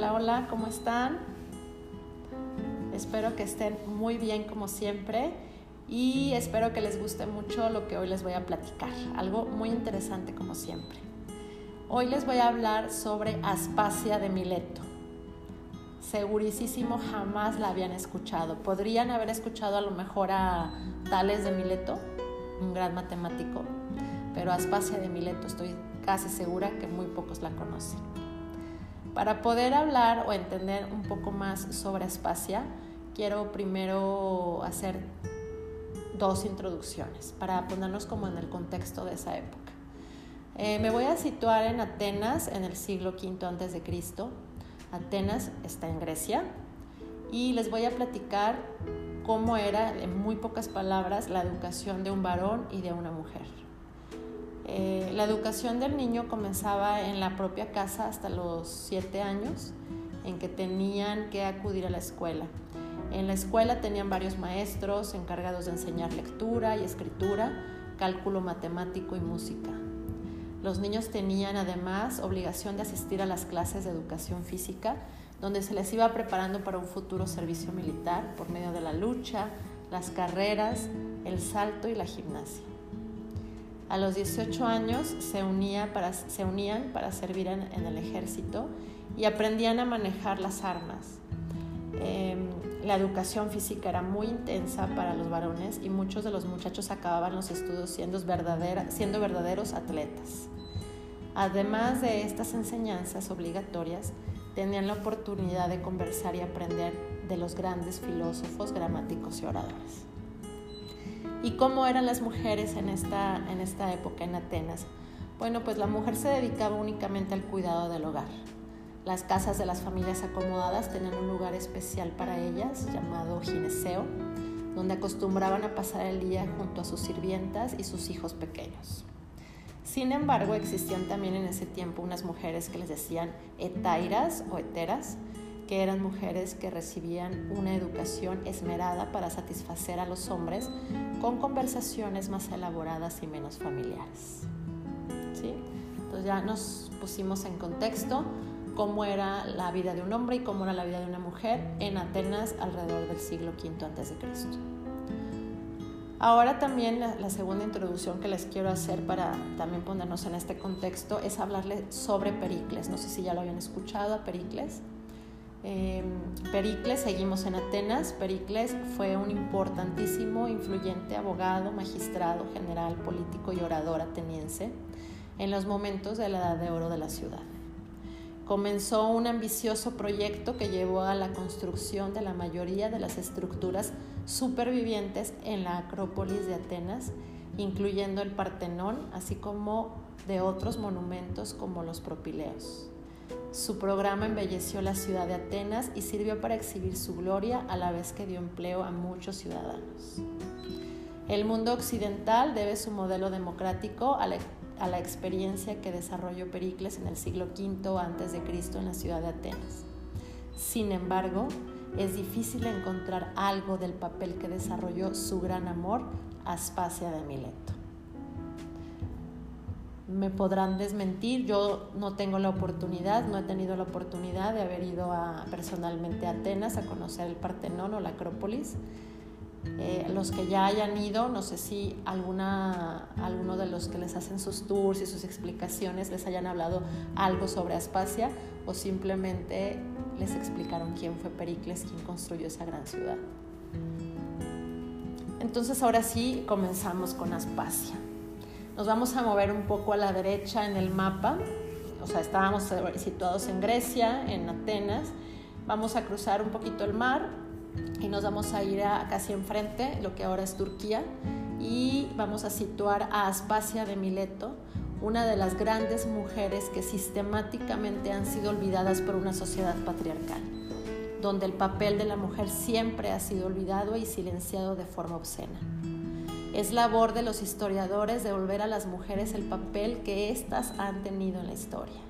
Hola, hola, ¿cómo están? Espero que estén muy bien como siempre y espero que les guste mucho lo que hoy les voy a platicar. Algo muy interesante como siempre. Hoy les voy a hablar sobre Aspasia de Mileto. Segurísimo jamás la habían escuchado. Podrían haber escuchado a lo mejor a Tales de Mileto, un gran matemático, pero Aspasia de Mileto estoy casi segura que muy pocos la conocen. Para poder hablar o entender un poco más sobre Aspasia, quiero primero hacer dos introducciones para ponernos como en el contexto de esa época. Eh, me voy a situar en Atenas en el siglo V Cristo. Atenas está en Grecia y les voy a platicar cómo era, en muy pocas palabras, la educación de un varón y de una mujer. Eh, la educación del niño comenzaba en la propia casa hasta los siete años, en que tenían que acudir a la escuela. En la escuela tenían varios maestros encargados de enseñar lectura y escritura, cálculo matemático y música. Los niños tenían además obligación de asistir a las clases de educación física, donde se les iba preparando para un futuro servicio militar por medio de la lucha, las carreras, el salto y la gimnasia. A los 18 años se, unían para servir en, el ejército y aprendían a manejar las armas. Em, la educación física era muy intensa para los varones y muchos de los muchachos acababan los estudios siendo verdaderos atletas. Además de estas enseñanzas obligatorias, tenían la oportunidad de conversar y aprender de los grandes filósofos, gramáticos y oradores. ¿Y cómo eran las mujeres en esta, en esta época en Atenas? Bueno, pues la mujer se dedicaba únicamente al cuidado del hogar. Las casas de las familias acomodadas tenían un lugar especial para ellas llamado gineceo, donde acostumbraban a pasar el día junto a sus sirvientas y sus hijos pequeños. Sin embargo, existían también en ese tiempo unas mujeres que les decían etairas o heteras, que eran mujeres que recibían una educación esmerada para satisfacer a los hombres con conversaciones más elaboradas y menos familiares. ¿Sí? Entonces ya nos pusimos en contexto cómo era la vida de un hombre y cómo era la vida de una mujer en Atenas alrededor del siglo V a.C. Ahora también la, la, segunda introducción que les quiero hacer para también ponernos en este contexto es hablarles sobre Pericles. No sé si ya lo habían escuchado a Pericles. Em, Pericles, seguimos en Atenas. Pericles fue un importantísimo, influyente abogado, magistrado, general, político y orador ateniense en los momentos de la edad de oro de la ciudad. Comenzó un ambicioso proyecto que llevó a la construcción de la mayoría de las estructuras supervivientes en la Acrópolis de Atenas, incluyendo el Partenón, así como de otros monumentos como los Propileos. Su programa embelleció la ciudad de Atenas y sirvió para exhibir su gloria a la vez que dio empleo a muchos ciudadanos. El mundo occidental debe su modelo democrático a la, experiencia que desarrolló Pericles en el siglo V a.C. en la ciudad de Atenas. Sin embargo, es difícil encontrar algo del papel que desarrolló su gran amor, Aspasia de Mileto me podrán desmentir, yo no tengo la oportunidad, no he tenido la oportunidad de haber ido personalmente a Atenas a conocer el Partenón o la Acrópolis. Eh, los que ya hayan ido, no sé si alguna, alguno de los que les hacen sus tours y sus explicaciones les hayan hablado algo sobre Aspasia o simplemente les explicaron quién fue Pericles, quién construyó esa gran ciudad. Entonces ahora sí comenzamos con Aspasia. Nos vamos a mover un poco a la derecha en el mapa. O sea, estábamos situados en Grecia, en Atenas. Vamos a cruzar un poquito el mar y nos vamos a ir a, casi enfrente, lo que ahora es Turquía, y vamos a situar a Aspasia de Mileto, una de las grandes mujeres que sistemáticamente han sido olvidadas por una sociedad patriarcal, donde el papel de la mujer siempre ha sido olvidado y silenciado de forma obscena. Es labor de los historiadores devolver a las mujeres el papel que éstas han tenido en la historia.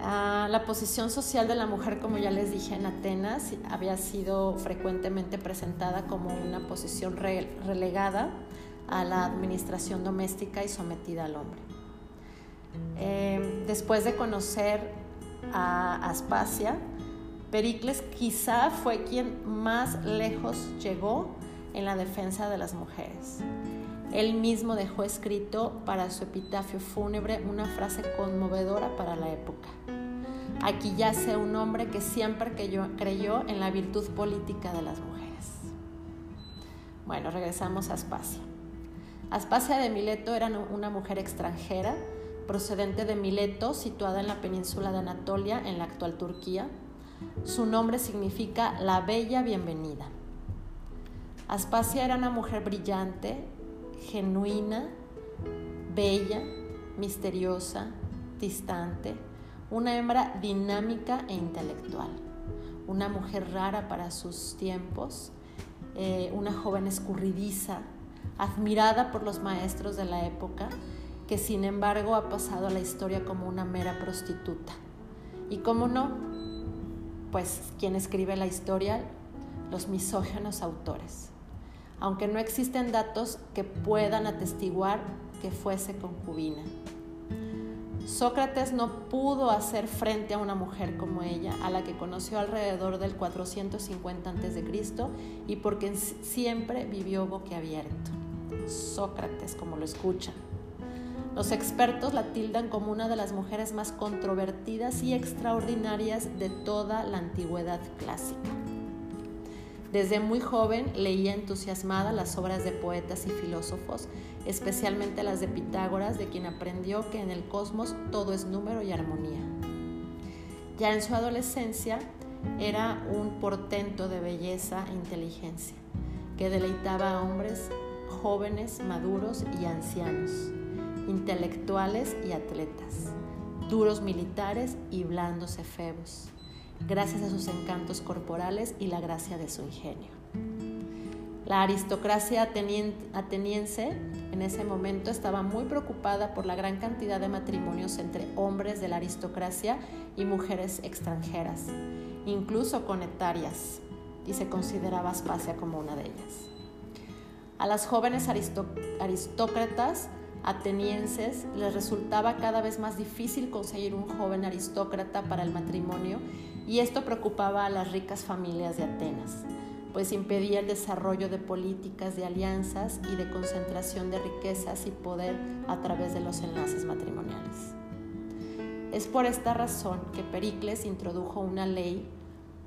Ah, la posición social de la mujer, como ya les dije en Atenas, había sido frecuentemente presentada como una posición relegada a la administración doméstica y sometida al hombre. Eh, después de conocer a Aspasia, Pericles quizá fue quien más lejos llegó en la defensa de las mujeres. Él mismo dejó escrito para su epitafio fúnebre una frase conmovedora para la época. Aquí yace un hombre que siempre creyó en la virtud política de las mujeres. Bueno, regresamos a Aspasia. Aspasia de Mileto era una mujer extranjera procedente de Mileto, situada en la península de Anatolia, en la actual Turquía. Su nombre significa la bella bienvenida. Aspasia era una mujer brillante, genuina, bella, misteriosa, distante, una hembra dinámica e intelectual, una mujer rara para sus tiempos, eh, una joven escurridiza, admirada por los maestros de la época, que sin embargo ha pasado a la historia como una mera prostituta. ¿Y cómo no? Pues quien escribe la historia, los misógenos autores aunque no existen datos que puedan atestiguar que fuese concubina. Sócrates no pudo hacer frente a una mujer como ella, a la que conoció alrededor del 450 a.C. y porque siempre vivió boquiabierto. Sócrates, como lo escuchan. Los expertos la tildan como una de las mujeres más controvertidas y extraordinarias de toda la antigüedad clásica. Desde muy joven leía entusiasmada las obras de poetas y filósofos, especialmente las de Pitágoras, de quien aprendió que en el cosmos todo es número y armonía. Ya en su adolescencia era un portento de belleza e inteligencia, que deleitaba a hombres jóvenes, maduros y ancianos, intelectuales y atletas, duros militares y blandos efebos gracias a sus encantos corporales y la gracia de su ingenio. La aristocracia ateniense en ese momento estaba muy preocupada por la gran cantidad de matrimonios entre hombres de la aristocracia y mujeres extranjeras, incluso con etarias, y se consideraba Aspasia como una de ellas. A las jóvenes aristócratas atenienses les resultaba cada vez más difícil conseguir un joven aristócrata para el matrimonio y esto preocupaba a las ricas familias de Atenas, pues impedía el desarrollo de políticas de alianzas y de concentración de riquezas y poder a través de los enlaces matrimoniales. Es por esta razón que Pericles introdujo una ley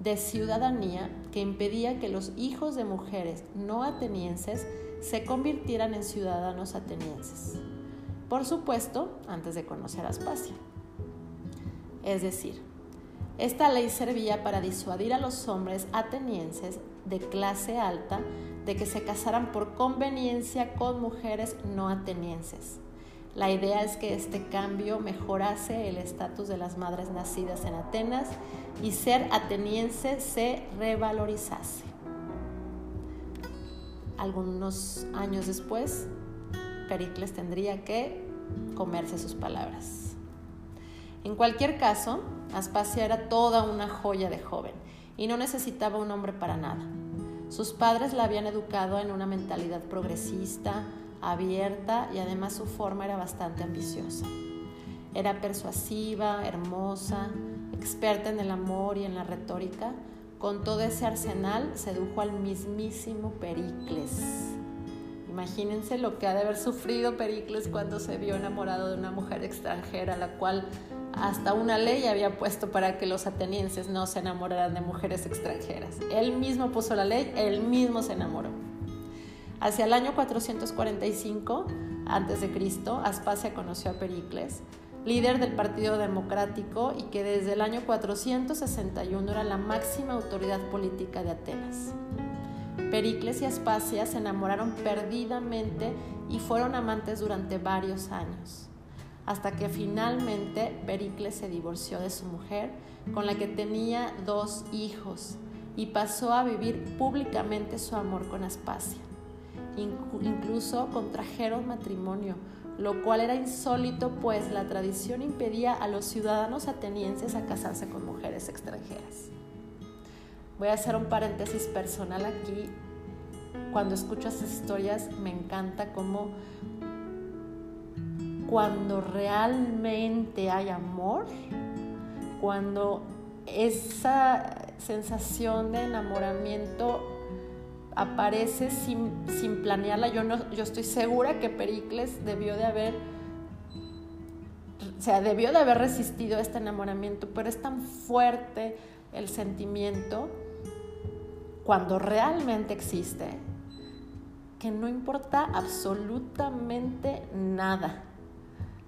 de ciudadanía que impedía que los hijos de mujeres no atenienses se convirtieran en ciudadanos atenienses. Por supuesto, antes de conocer a Aspasia. Es decir, esta ley servía para disuadir a los hombres atenienses de clase alta de que se casaran por conveniencia con mujeres no atenienses. La idea es que este cambio mejorase el estatus de las madres nacidas en Atenas y ser ateniense se revalorizase. Algunos años después, Pericles tendría que comerse sus palabras. En cualquier caso, Aspasia era toda una joya de joven y no necesitaba un hombre para nada. Sus padres la habían educado en una mentalidad progresista, abierta y además su forma era bastante ambiciosa. Era persuasiva, hermosa, experta en el amor y en la retórica. Con todo ese arsenal sedujo al mismísimo Pericles. Imagínense lo que ha de haber sufrido Pericles cuando se vio enamorado de una mujer extranjera, la cual hasta una ley había puesto para que los atenienses no se enamoraran de mujeres extranjeras. Él mismo puso la ley, él mismo se enamoró. Hacia el año 445 a.C., Aspasia conoció a Pericles, líder del Partido Democrático y que desde el año 461 era la máxima autoridad política de Atenas. Pericles y Aspasia se enamoraron perdidamente y fueron amantes durante varios años hasta que finalmente Pericles se divorció de su mujer, con la que tenía dos hijos, y pasó a vivir públicamente su amor con Aspasia. Incluso contrajeron matrimonio, lo cual era insólito, pues la tradición impedía a los ciudadanos atenienses casarse con mujeres extranjeras. Voy a hacer un paréntesis personal aquí. Cuando escucho estas historias me encanta cómo cuando realmente hay amor, cuando esa sensación de enamoramiento aparece sin, sin planearla. Yo, no, yo estoy segura que Pericles debió de haber, o sea, debió de haber resistido este enamoramiento, pero es tan fuerte el sentimiento cuando realmente existe que no importa absolutamente nada.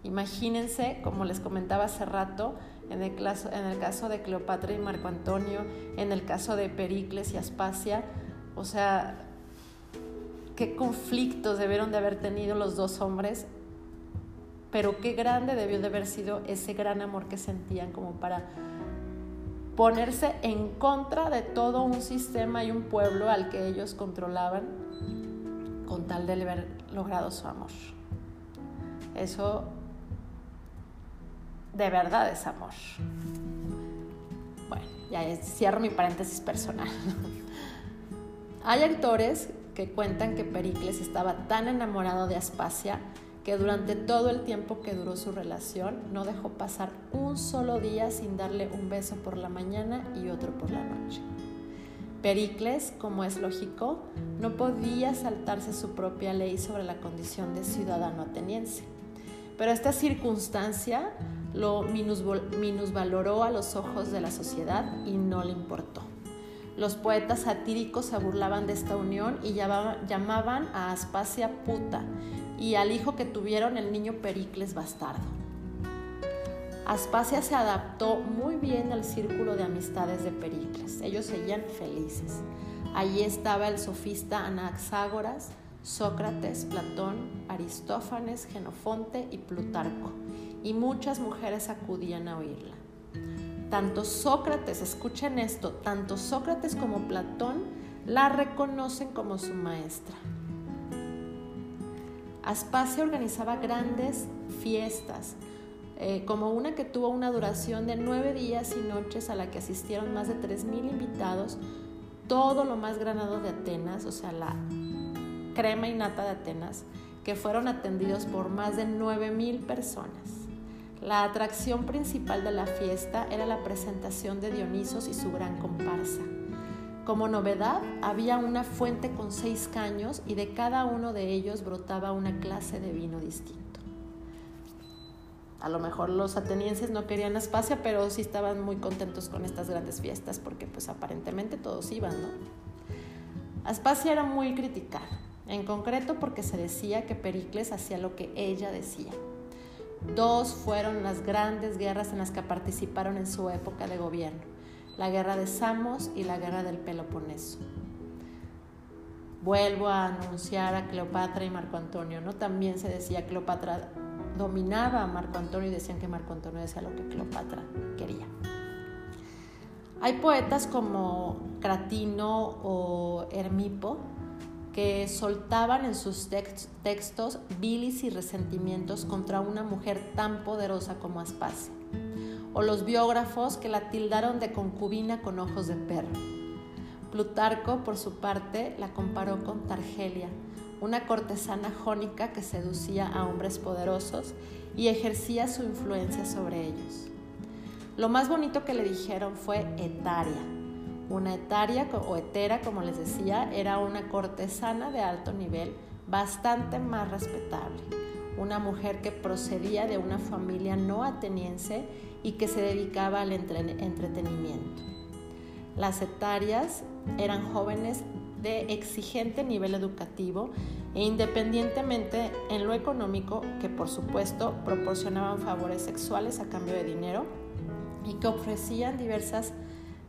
Imagínense, como les comentaba hace rato, en el, caso, en el caso de Cleopatra y Marco Antonio, en el caso de Pericles y Aspasia, o sea, qué conflictos debieron de haber tenido los dos hombres, pero qué grande debió de haber sido ese gran amor que sentían como para ponerse en contra de todo un sistema y un pueblo al que ellos controlaban con tal de haber logrado su amor. Eso de verdad es amor. Bueno, ya cierro mi paréntesis personal. Hay actores que cuentan que Pericles estaba tan enamorado de Aspasia que durante todo el tiempo que duró su relación no dejó pasar un solo día sin darle un beso por la mañana y otro por la noche. Pericles, como es lógico, no podía saltarse su propia ley sobre la condición de ciudadano ateniense. Pero esta circunstancia lo minusvaloró a los ojos de la sociedad y no le importó. Los poetas satíricos se burlaban de esta unión y llamaban a Aspasia puta y al hijo que tuvieron el niño Pericles bastardo. Aspasia se adaptó muy bien al círculo de amistades de Pericles. Ellos seguían felices. Allí estaba el sofista Anaxágoras, Sócrates, Platón, Aristófanes, Genofonte y Plutarco, y muchas mujeres acudían a oírla. Tanto Sócrates, escuchen esto, tanto Sócrates como Platón la reconocen como su maestra. Aspasia organizaba grandes fiestas, eh, como una que tuvo una duración de nueve días y noches a la que asistieron más de 3.000 invitados, todo lo más granado de Atenas, o sea, la crema y nata de Atenas, que fueron atendidos por más de 9.000 personas. La atracción principal de la fiesta era la presentación de Dionisos y su gran comparsa. Como novedad, había una fuente con seis caños y de cada uno de ellos brotaba una clase de vino distinto. A lo mejor los atenienses no querían Aspasia, pero sí estaban muy contentos con estas grandes fiestas porque pues aparentemente todos iban, ¿no? Aspasia era muy criticada, en concreto porque se decía que Pericles hacía lo que ella decía. Dos fueron las grandes guerras en las que participaron en su época de gobierno, la guerra de Samos y la guerra del Peloponeso. Vuelvo a anunciar a Cleopatra y Marco Antonio, ¿no? También se decía Cleopatra dominaba a Marco Antonio y decían que Marco Antonio decía lo que Cleopatra quería. Hay poetas como Cratino o Hermipo que soltaban en sus textos bilis y resentimientos contra una mujer tan poderosa como Aspasia, o los biógrafos que la tildaron de concubina con ojos de perro. Plutarco, por su parte, la comparó con Targelia, una cortesana jónica que seducía a hombres poderosos y ejercía su influencia sobre ellos. Lo más bonito que le dijeron fue etaria, una etaria o etera, como les decía, era una cortesana de alto nivel, bastante más respetable, una mujer que procedía de una familia no ateniense y que se dedicaba al entretenimiento. Las etarias eran jóvenes de exigente nivel educativo e independientemente en lo económico, que por supuesto proporcionaban favores sexuales a cambio de dinero y que ofrecían diversas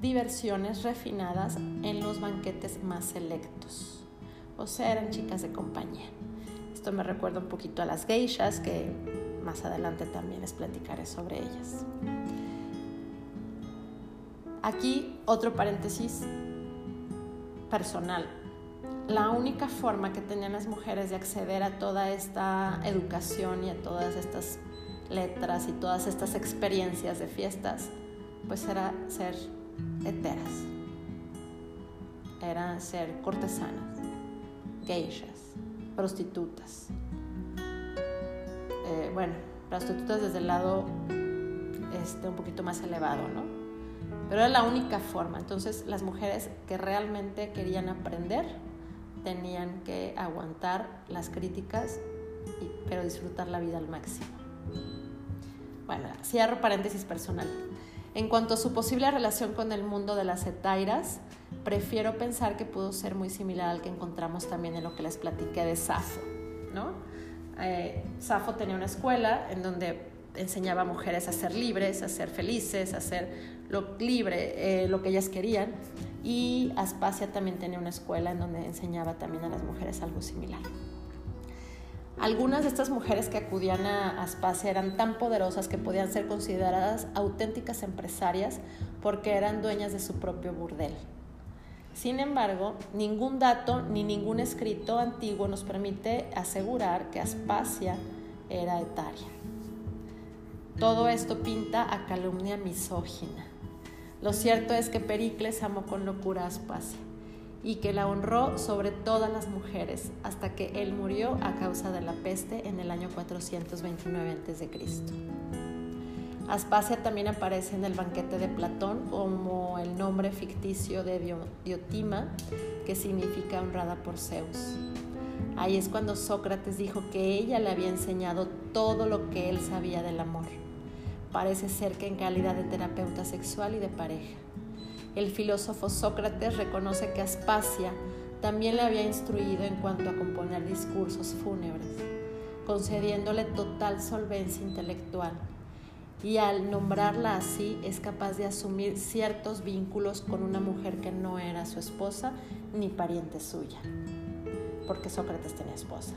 diversiones refinadas en los banquetes más selectos. O sea, eran chicas de compañía. Me recuerda un poquito a las geishas, que más adelante también les platicaré sobre ellas. Aquí otro paréntesis personal. La única forma que tenían las mujeres de acceder a toda esta educación y a todas estas letras y todas estas experiencias de fiestas, pues era ser heteras. Eran ser cortesanas, geishas, prostitutas. Eh, bueno, prostitutas desde el lado este, un poquito más elevado, ¿no? Pero era la única forma. Entonces las mujeres que realmente querían aprender tenían que aguantar las críticas, pero disfrutar la vida al máximo. Bueno, cierro paréntesis personal. En cuanto a su posible relación con el mundo de las etairas, prefiero pensar que pudo ser muy similar al que encontramos también en lo que les platiqué de Safo. ¿no? Eh, Safo tenía una escuela en donde enseñaba a mujeres a ser libres, a ser felices, a ser lo libre, eh, lo que ellas querían. Y Aspasia también tenía una escuela en donde enseñaba también a las mujeres algo similar. Algunas de estas mujeres que acudían a Aspasia eran tan poderosas que podían ser consideradas auténticas empresarias porque eran dueñas de su propio burdel. Sin embargo, ningún dato ni ningún escrito antiguo nos permite asegurar que Aspasia era etaria. Todo esto pinta a calumnia misógina. Lo cierto es que Pericles amó con locura a Aspasia y que la honró sobre todas las mujeres hasta que él murió a causa de la peste en el año 429 a.C. Aspasia también aparece en el banquete de Platón como el nombre ficticio de Diotima, que significa honrada por Zeus. Ahí es cuando Sócrates dijo que ella le había enseñado todo lo que él sabía del amor. Parece ser que en calidad de terapeuta sexual y de pareja. El filósofo Sócrates reconoce que Aspasia también le había instruido en cuanto a componer discursos fúnebres, concediéndole total solvencia intelectual. Y al nombrarla así es capaz de asumir ciertos vínculos con una mujer que no era su esposa ni pariente suya, porque Sócrates tenía esposa.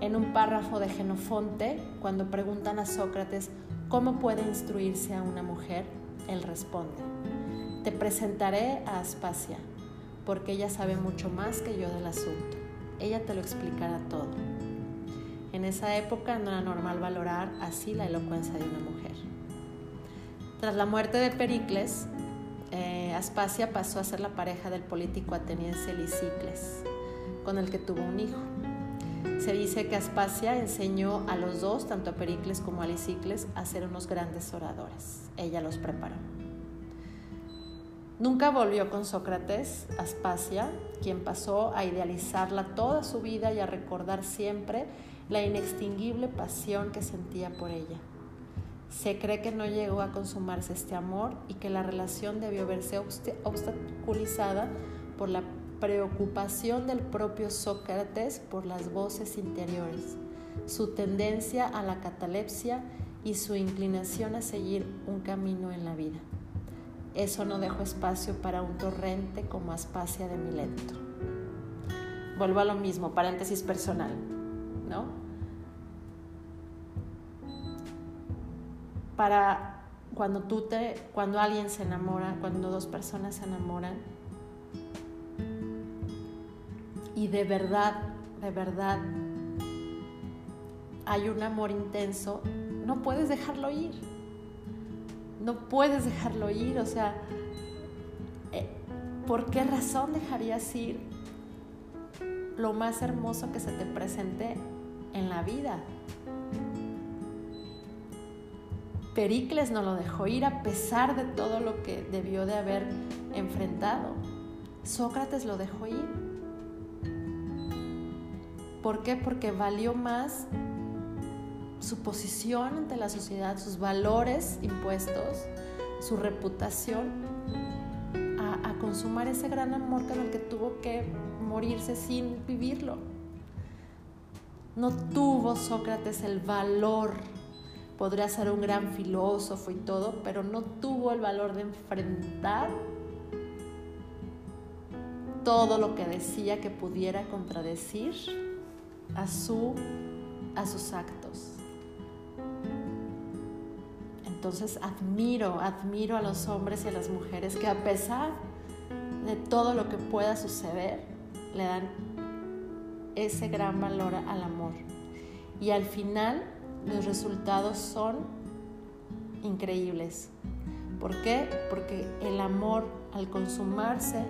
En un párrafo de Genofonte, cuando preguntan a Sócrates cómo puede instruirse a una mujer, él responde, te presentaré a Aspasia, porque ella sabe mucho más que yo del asunto. Ella te lo explicará todo. En esa época no era normal valorar así la elocuencia de una mujer. Tras la muerte de Pericles, eh, Aspasia pasó a ser la pareja del político ateniense Lisicles, con el que tuvo un hijo. Se dice que Aspasia enseñó a los dos, tanto a Pericles como a Lisicles, a ser unos grandes oradores. Ella los preparó. Nunca volvió con Sócrates, Aspasia, quien pasó a idealizarla toda su vida y a recordar siempre la inextinguible pasión que sentía por ella. Se cree que no llegó a consumarse este amor y que la relación debió verse obstaculizada por la preocupación del propio Sócrates por las voces interiores, su tendencia a la catalepsia y su inclinación a seguir un camino en la vida. Eso no dejó espacio para un torrente como Aspasia de Mileto. Vuelvo a lo mismo, paréntesis personal, ¿no? Para cuando tú te, cuando alguien se enamora, cuando dos personas se enamoran, y de verdad, de verdad hay un amor intenso, no puedes dejarlo ir no puedes dejarlo ir, o sea, eh, ¿por qué razón dejarías ir lo más hermoso que se te presente en la vida? Pericles no lo dejó ir a pesar de todo lo que debió de haber enfrentado. Sócrates lo dejó ir. ¿Por qué? Porque valió más su posición ante la sociedad, sus valores impuestos, su reputación, a, consumar ese gran amor con el que tuvo que morirse sin vivirlo. No tuvo Sócrates el valor, podría ser un gran filósofo y todo, pero no tuvo el valor de enfrentar todo lo que decía que pudiera contradecir a, su, a sus actos. Entonces admiro, admiro a los hombres y a las mujeres que a pesar de todo lo que pueda suceder, le dan ese gran valor al amor. Y al final los resultados son increíbles. ¿Por qué? Porque el amor al consumarse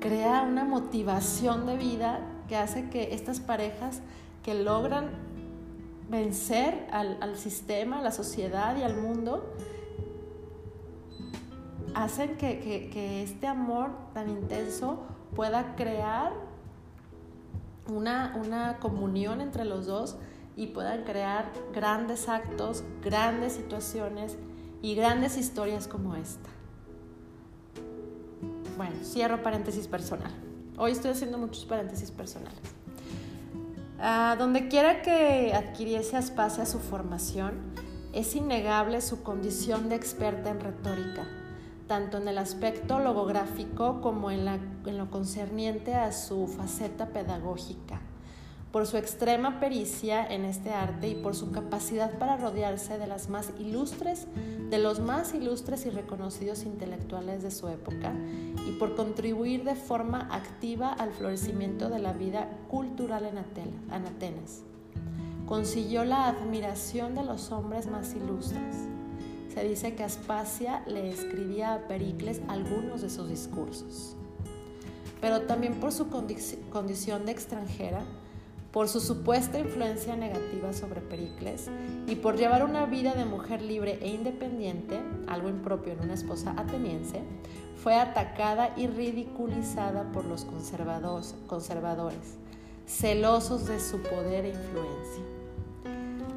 crea una motivación de vida que hace que estas parejas que logran vencer al, sistema, a la sociedad y al mundo, hacen que, este amor tan intenso pueda crear una, una, comunión entre los dos y puedan crear grandes actos, grandes situaciones y grandes historias como esta. Bueno, cierro paréntesis personal. Hoy estoy haciendo muchos paréntesis personales. Donde quiera que adquiriese Aspasia su formación, es innegable su condición de experta en retórica, tanto en el aspecto logográfico como en lo concerniente a su faceta pedagógica por su extrema pericia en este arte y por su capacidad para rodearse de las más ilustres, de los más ilustres y reconocidos intelectuales de su época y por contribuir de forma activa al florecimiento de la vida cultural en Atenas. Consiguió la admiración de los hombres más ilustres. Se dice que Aspasia le escribía a Pericles algunos de sus discursos. Pero también por su condición de extranjera, por su supuesta influencia negativa sobre Pericles y por llevar una vida de mujer libre e independiente, algo impropio en una esposa ateniense, fue atacada y ridiculizada por los conservadores, celosos de su poder e influencia.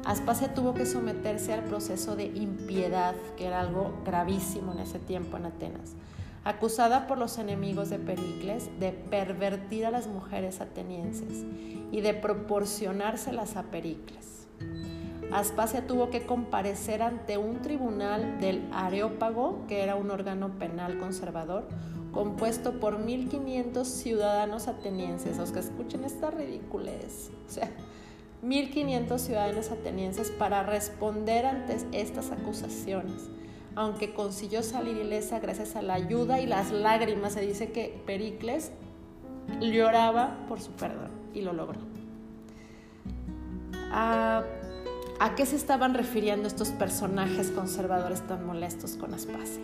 Aspasia tuvo que someterse al proceso de impiedad, que era algo gravísimo en ese tiempo en Atenas, acusada por los enemigos de Pericles de pervertir a las mujeres atenienses y de proporcionárselas a Pericles. Aspasia tuvo que comparecer ante un tribunal del Areópago, que era un órgano penal conservador, compuesto por 1.500 ciudadanos atenienses. Los que escuchen esta ridiculez. O sea, 1.500 ciudadanos atenienses para responder ante estas acusaciones aunque consiguió salir ilesa gracias a la ayuda y las lágrimas. Se dice que Pericles lloraba por su perdón y lo logró. ¿A, qué se estaban refiriendo estos personajes conservadores tan molestos con Aspasia?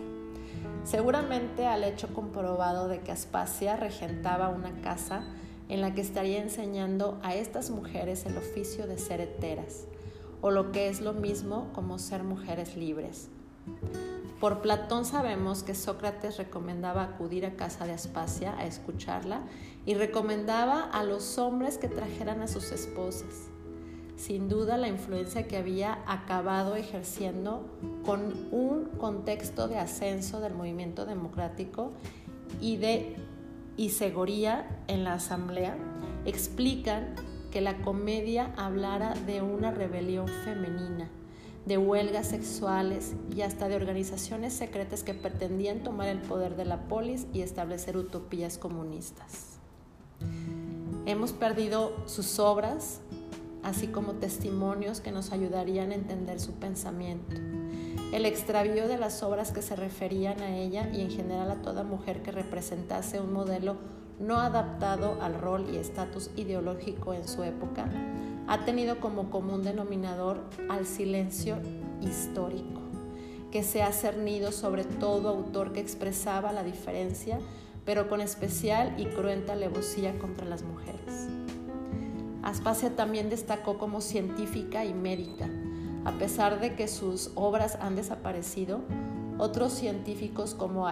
Seguramente al hecho comprobado de que Aspasia regentaba una casa en la que estaría enseñando a estas mujeres el oficio de ser heteras, o lo que es lo mismo como ser mujeres libres por Platón sabemos que Sócrates recomendaba acudir a casa de Aspasia a escucharla y recomendaba a los hombres que trajeran a sus esposas. Sin duda la influencia que había acabado ejerciendo con un contexto de ascenso del movimiento democrático y de isegoría en la asamblea explican que la comedia hablara de una rebelión femenina de huelgas sexuales y hasta de organizaciones secretas que pretendían tomar el poder de la polis y establecer utopías comunistas. Hemos perdido sus obras, así como testimonios que nos ayudarían a entender su pensamiento. El extravío de las obras que se referían a ella y en general a toda mujer que representase un modelo no adaptado al rol y estatus ideológico en su época, ha tenido como común denominador al silencio histórico, que se ha cernido sobre todo autor que expresaba la diferencia, pero con especial y cruenta alevosía contra las mujeres. Aspasia también destacó como científica y médica. A pesar de que sus obras han desaparecido, otros científicos como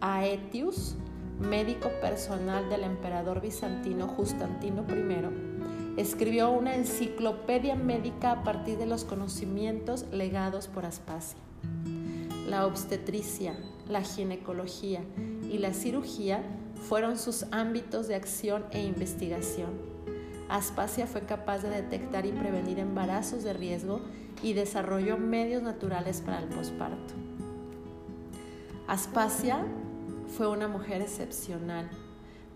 Aetius, médico personal del emperador bizantino Justantino I, escribió una enciclopedia médica a partir de los conocimientos legados por Aspasia. La obstetricia, la ginecología y la cirugía fueron sus ámbitos de acción e investigación. Aspasia fue capaz de detectar y prevenir embarazos de riesgo y desarrolló medios naturales para el posparto. Aspasia fue una mujer excepcional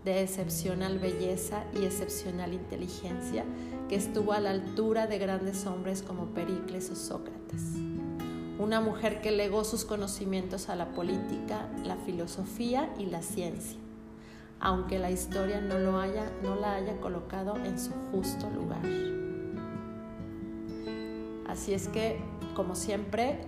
de excepcional belleza y excepcional inteligencia que estuvo a la altura de grandes hombres como Pericles o Sócrates. Una mujer que legó sus conocimientos a la política, la filosofía y la ciencia, aunque la historia no, lo haya, no la haya colocado en su justo lugar. Así es que, como siempre,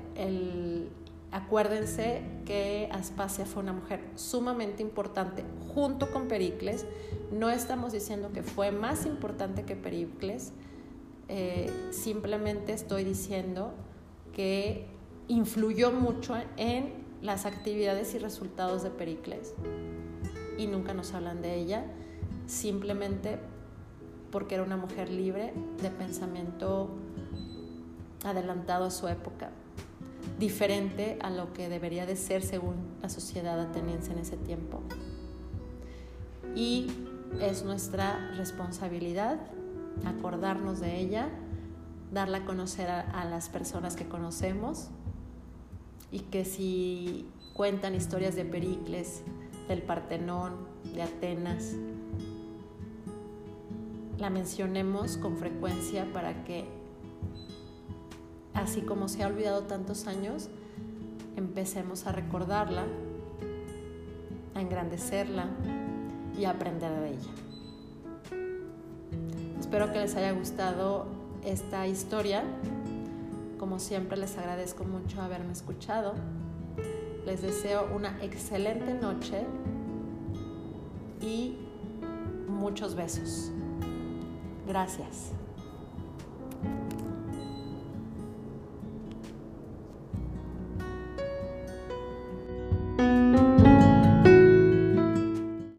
Acuérdense que Aspasia fue una mujer sumamente importante junto con Pericles. No estamos diciendo que fue más importante que Pericles. eh, simplemente estoy diciendo que influyó mucho en las actividades y resultados de Pericles y nunca nos hablan de ella, simplemente porque era una mujer libre, de pensamiento adelantado a su época, diferente a lo que debería de ser según la sociedad ateniense en ese tiempo. Y es nuestra responsabilidad acordarnos de ella, darla a conocer a, a las personas que conocemos y que si cuentan historias de Pericles, del Partenón, de Atenas, la mencionemos con frecuencia para que, así como se ha olvidado tantos años, empecemos a recordarla, a engrandecerla y a aprender de ella. Espero que les haya gustado esta historia. Como siempre les agradezco mucho haberme escuchado. Les deseo una excelente noche y muchos besos. Gracias.